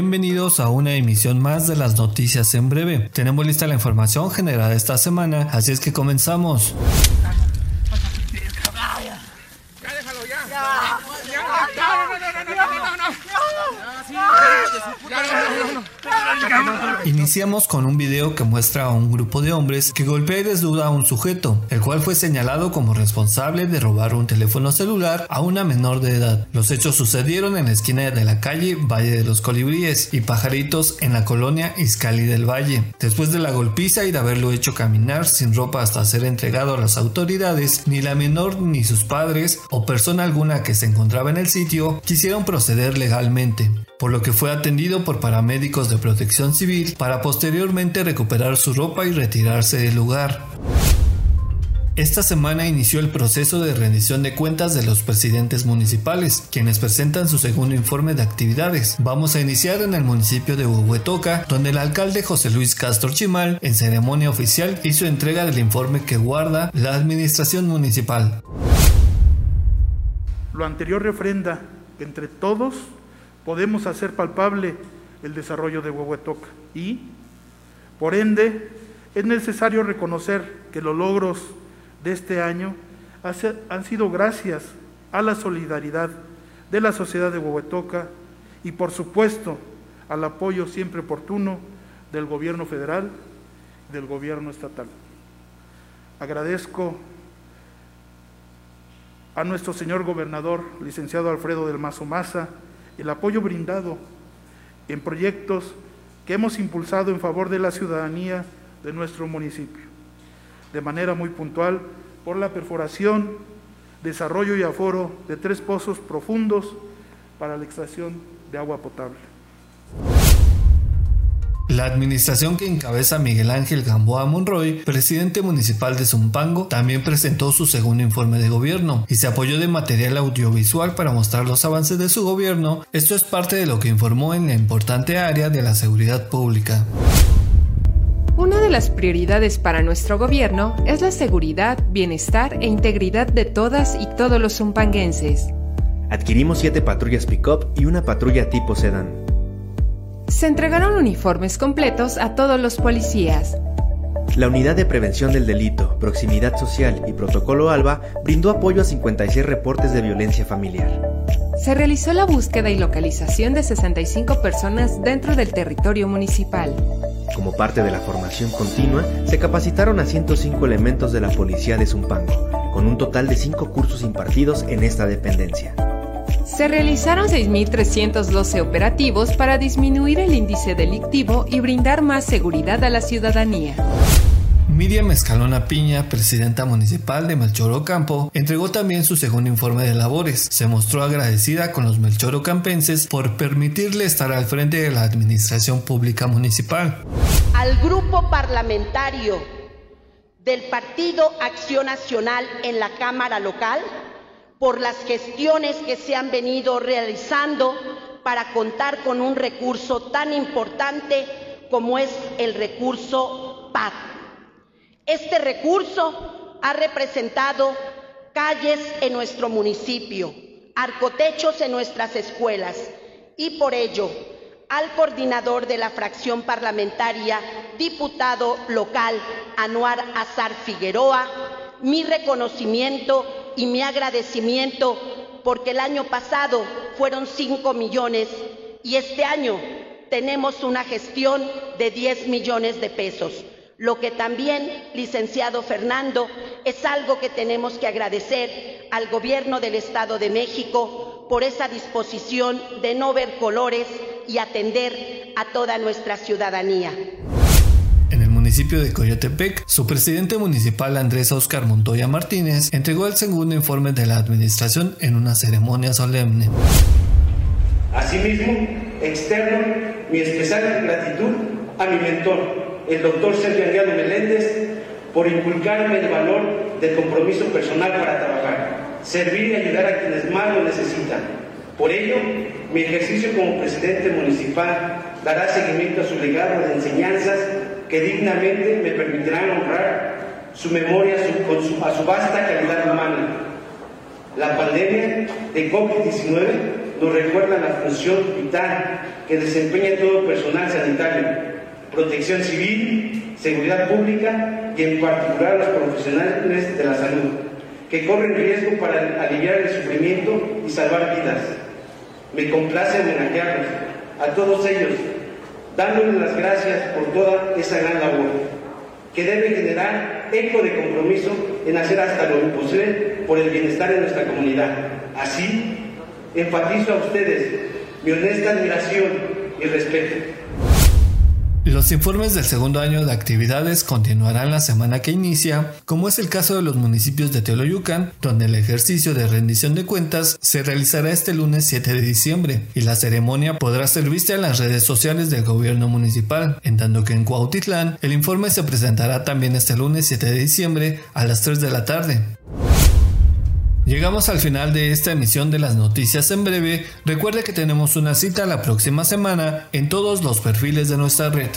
Bienvenidos a una emisión más de las noticias en breve. Tenemos lista la información generada esta semana, así es que comenzamos. Iniciamos con un video que muestra a un grupo de hombres que golpea y desnuda a un sujeto, el cual fue señalado como responsable de robar un teléfono celular a una menor de edad. Los hechos sucedieron en la esquina de la calle Valle de los Colibríes y Pajaritos en la colonia Izcali del Valle. Después de la golpiza y de haberlo hecho caminar sin ropa hasta ser entregado a las autoridades, ni la menor ni sus padres o persona alguna que se encontraba en el sitio quisieron proceder legalmente por lo que fue atendido por paramédicos de protección civil para posteriormente recuperar su ropa y retirarse del lugar. Esta semana inició el proceso de rendición de cuentas de los presidentes municipales, quienes presentan su segundo informe de actividades. Vamos a iniciar en el municipio de Huehuetoca, donde el alcalde José Luis Castro Chimal, en ceremonia oficial, hizo entrega del informe que guarda la administración municipal. Lo anterior refrenda entre todos podemos hacer palpable el desarrollo de Huehuetoca y, por ende, es necesario reconocer que los logros de este año han sido gracias a la solidaridad de la sociedad de Huehuetoca y, por supuesto, al apoyo siempre oportuno del gobierno federal y del gobierno estatal. Agradezco a nuestro señor gobernador, licenciado Alfredo del Mazo Maza, el apoyo brindado en proyectos que hemos impulsado en favor de la ciudadanía de nuestro municipio, de manera muy puntual por la perforación, desarrollo y aforo de tres pozos profundos para la extracción de agua potable. La administración que encabeza Miguel Ángel Gamboa Monroy, presidente municipal de Zumpango, también presentó su segundo informe de gobierno y se apoyó de material audiovisual para mostrar los avances de su gobierno. Esto es parte de lo que informó en la importante área de la seguridad pública. Una de las prioridades para nuestro gobierno es la seguridad, bienestar e integridad de todas y todos los zumpanguenses. Adquirimos siete patrullas pick-up y una patrulla tipo sedán. Se entregaron uniformes completos a todos los policías. La Unidad de Prevención del Delito, Proximidad Social y Protocolo ALBA brindó apoyo a 56 reportes de violencia familiar. Se realizó la búsqueda y localización de 65 personas dentro del territorio municipal. Como parte de la formación continua, se capacitaron a 105 elementos de la Policía de Zumpango, con un total de 5 cursos impartidos en esta dependencia. Se realizaron 6.312 operativos para disminuir el índice delictivo y brindar más seguridad a la ciudadanía. Miriam Escalona Piña, presidenta municipal de Melchor Ocampo, entregó también su segundo informe de labores. Se mostró agradecida con los melchorocampenses por permitirle estar al frente de la administración pública municipal. Al grupo parlamentario del Partido Acción Nacional en la Cámara Local, por las gestiones que se han venido realizando para contar con un recurso tan importante como es el recurso PAC. Este recurso ha representado calles en nuestro municipio, arcotechos en nuestras escuelas y por ello al coordinador de la fracción parlamentaria, diputado local Anuar Azar Figueroa, mi reconocimiento y mi agradecimiento porque el año pasado fueron 5 millones y este año tenemos una gestión de 10 millones de pesos. Lo que también, licenciado Fernando, es algo que tenemos que agradecer al gobierno del Estado de México por esa disposición de no ver colores y atender a toda nuestra ciudadanía municipio de Coyotepec, su presidente municipal Andrés Oscar Montoya Martínez entregó el segundo informe de la administración en una ceremonia solemne. Asimismo, externo mi especial gratitud a mi mentor, el doctor Sergio Anguiano Meléndez, por inculcarme el valor del compromiso personal para trabajar, servir y ayudar a quienes más lo necesitan. Por ello, mi ejercicio como presidente municipal dará seguimiento a su legado de enseñanzas que dignamente me permitirán honrar su memoria con a su vasta calidad humana. La pandemia de COVID-19 nos recuerdan la función vital que desempeña todo personal sanitario, protección civil, seguridad pública y en particular los profesionales de la salud, que corren riesgo para aliviar el sufrimiento y salvar vidas. Me complace homenajearlos a todos ellos, dándoles las gracias por toda esa gran labor, que debe generar eco de compromiso en hacer hasta lo imposible por el bienestar de nuestra comunidad. Así, enfatizo a ustedes mi honesta admiración y respeto. Los informes del segundo año de actividades continuarán la semana que inicia, como es el caso de los municipios de Teoloyucan, donde el ejercicio de rendición de cuentas se realizará este lunes 7 de diciembre y la ceremonia podrá ser vista en las redes sociales del gobierno municipal, en tanto que en Cuautitlán el informe se presentará también este lunes 7 de diciembre a las 3 de la tarde. Llegamos al final de esta emisión de las noticias en breve. Recuerde que tenemos una cita la próxima semana en todos los perfiles de nuestra red.